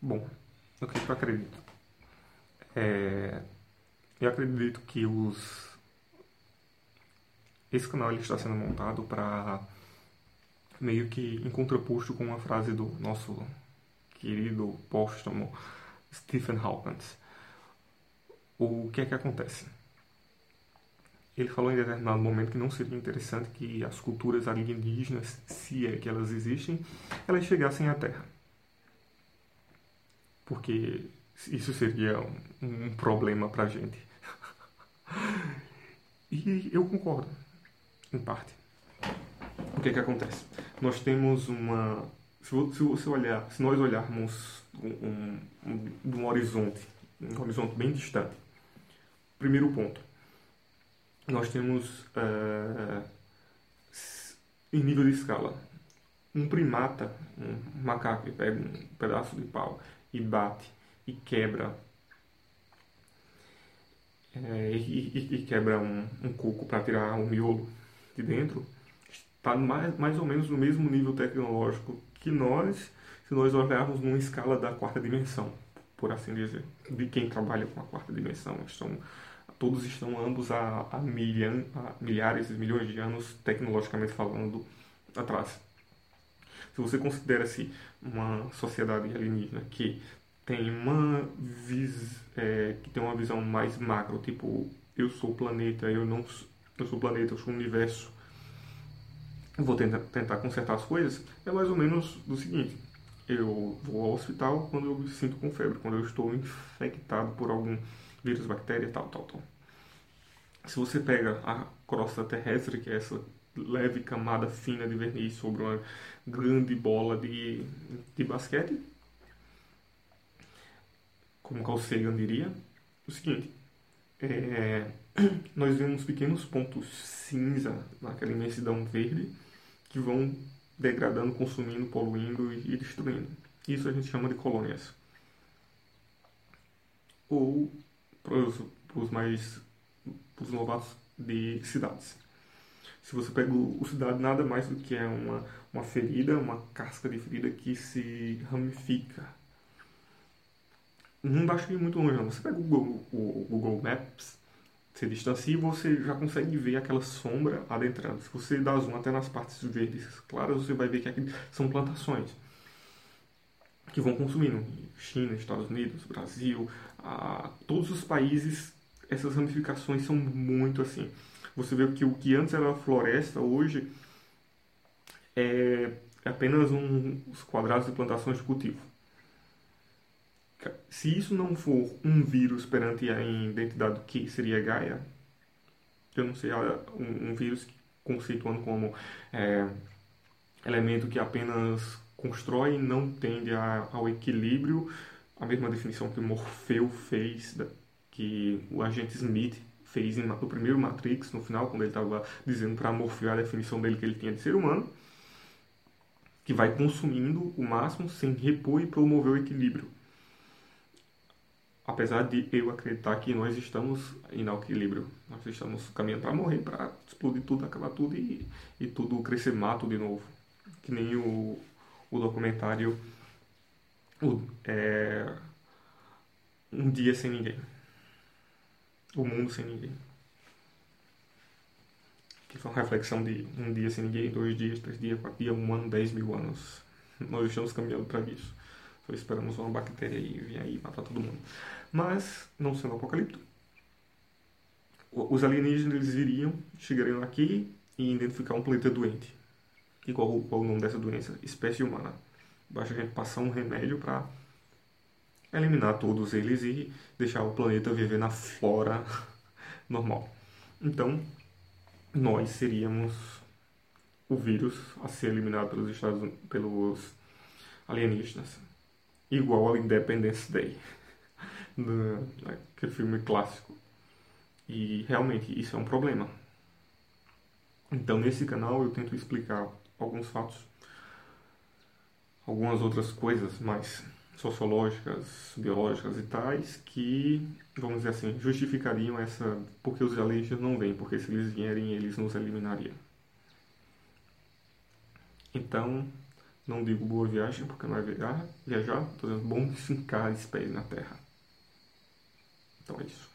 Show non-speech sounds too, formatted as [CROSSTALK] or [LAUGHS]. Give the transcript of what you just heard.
Bom, o que eu acredito? É, eu acredito que os esse canal ele está sendo montado para meio que em contraposto com uma frase do nosso querido póstumo Stephen Hawking. O que é que acontece? Ele falou em determinado momento que não seria interessante que as culturas alienígenas, se é que elas existem, elas chegassem à Terra. Porque isso seria um, um problema para a gente. [LAUGHS] e eu concordo, em parte. O que é que acontece? Nós temos uma. Se você olhar, se nós olharmos um, um, um horizonte, um horizonte bem distante, primeiro ponto, nós temos uh, em nível de escala um primata, um macaco que pega um pedaço de pau e bate e quebra é, e, e, e, quebra um, um coco para tirar o um miolo de dentro, está mais, mais ou menos no mesmo nível tecnológico que nós, se nós olharmos numa escala da quarta dimensão, por assim dizer, de quem trabalha com a quarta dimensão. Estão, todos estão ambos a, a, milha, a milhares e milhões de anos, tecnologicamente falando, atrás. Se você considera-se uma sociedade alienígena que tem uma vis, é, que tem uma visão mais macro, tipo eu sou o planeta, eu não eu sou o planeta, eu sou o universo, vou tentar, tentar consertar as coisas, é mais ou menos do seguinte: eu vou ao hospital quando eu me sinto com febre, quando eu estou infectado por algum vírus, bactéria, tal, tal, tal. Se você pega a crosta terrestre, que é essa leve camada fina de verniz sobre uma grande bola de, de basquete, como Carl Sagan diria, o seguinte, é, [CLEARS THROAT] nós vemos pequenos pontos cinza naquela imensidão verde que vão degradando, consumindo, poluindo e, destruindo. Isso a gente chama de colônias. Ou, para os mais os novatos, de cidades. Se você pega o, cidade, nada mais do que é uma, uma ferida, uma casca de ferida que se ramifica. Não basta ir muito longe, não. Você pega o Google, o Google Maps, se distancia e você já consegue ver aquela sombra adentrando. Se você dá zoom até nas partes verdes claras, você vai ver que são plantações que vão consumindo. China, Estados Unidos, Brasil, a, todos os países, essas ramificações são muito assim. Você vê que o que antes era floresta, hoje é apenas um, os quadrados de plantações de cultivo. Se isso não for um vírus perante a identidade que seria Gaia, eu não sei, um, um vírus conceituando como é, elemento que apenas constrói e não tende a, ao equilíbrio, a mesma definição que Morfeu fez, que o agente Smith fez no primeiro Matrix, no final, quando ele estava dizendo para Morfeu a definição dele que ele tinha de ser humano, que vai consumindo o máximo sem repor e promover o equilíbrio apesar de eu acreditar que nós estamos em equilíbrio, nós estamos caminhando para morrer, para explodir tudo, acabar tudo e, e tudo crescer mato de novo. Que nem o, o documentário o, é, Um Dia Sem Ninguém. O Mundo Sem Ninguém. Que foi uma reflexão de um dia sem ninguém, dois dias, três dias, quatro dias, um ano, dez mil anos. [LAUGHS] Nós estamos caminhando para isso. Só esperamos uma bactéria aí vir aí matar todo mundo. Mas, não sendo apocalíptico, os alienígenas eles iriam, chegariam aqui e identificar um planeta doente. E qual, qual o nome dessa doença? Espécie humana. Basta a gente passar um remédio para eliminar todos eles e deixar o planeta viver na flora [LAUGHS] normal. Então, nós seríamos o vírus a ser eliminado pelos Estados pelos alienígenas, igual ao Independence Day [LAUGHS] naquele filme clássico. E realmente isso é um problema. Então nesse canal eu tento explicar alguns fatos, algumas outras coisas mais sociológicas, biológicas e tais que, vamos dizer assim, justificariam essa porque os alienígenas não vêm, porque se eles vierem eles nos eliminariam. Então, Não digo boa viagem, porque não é viajar, viajar, tô dizendo bom fincar os pés na terra. Então é isso.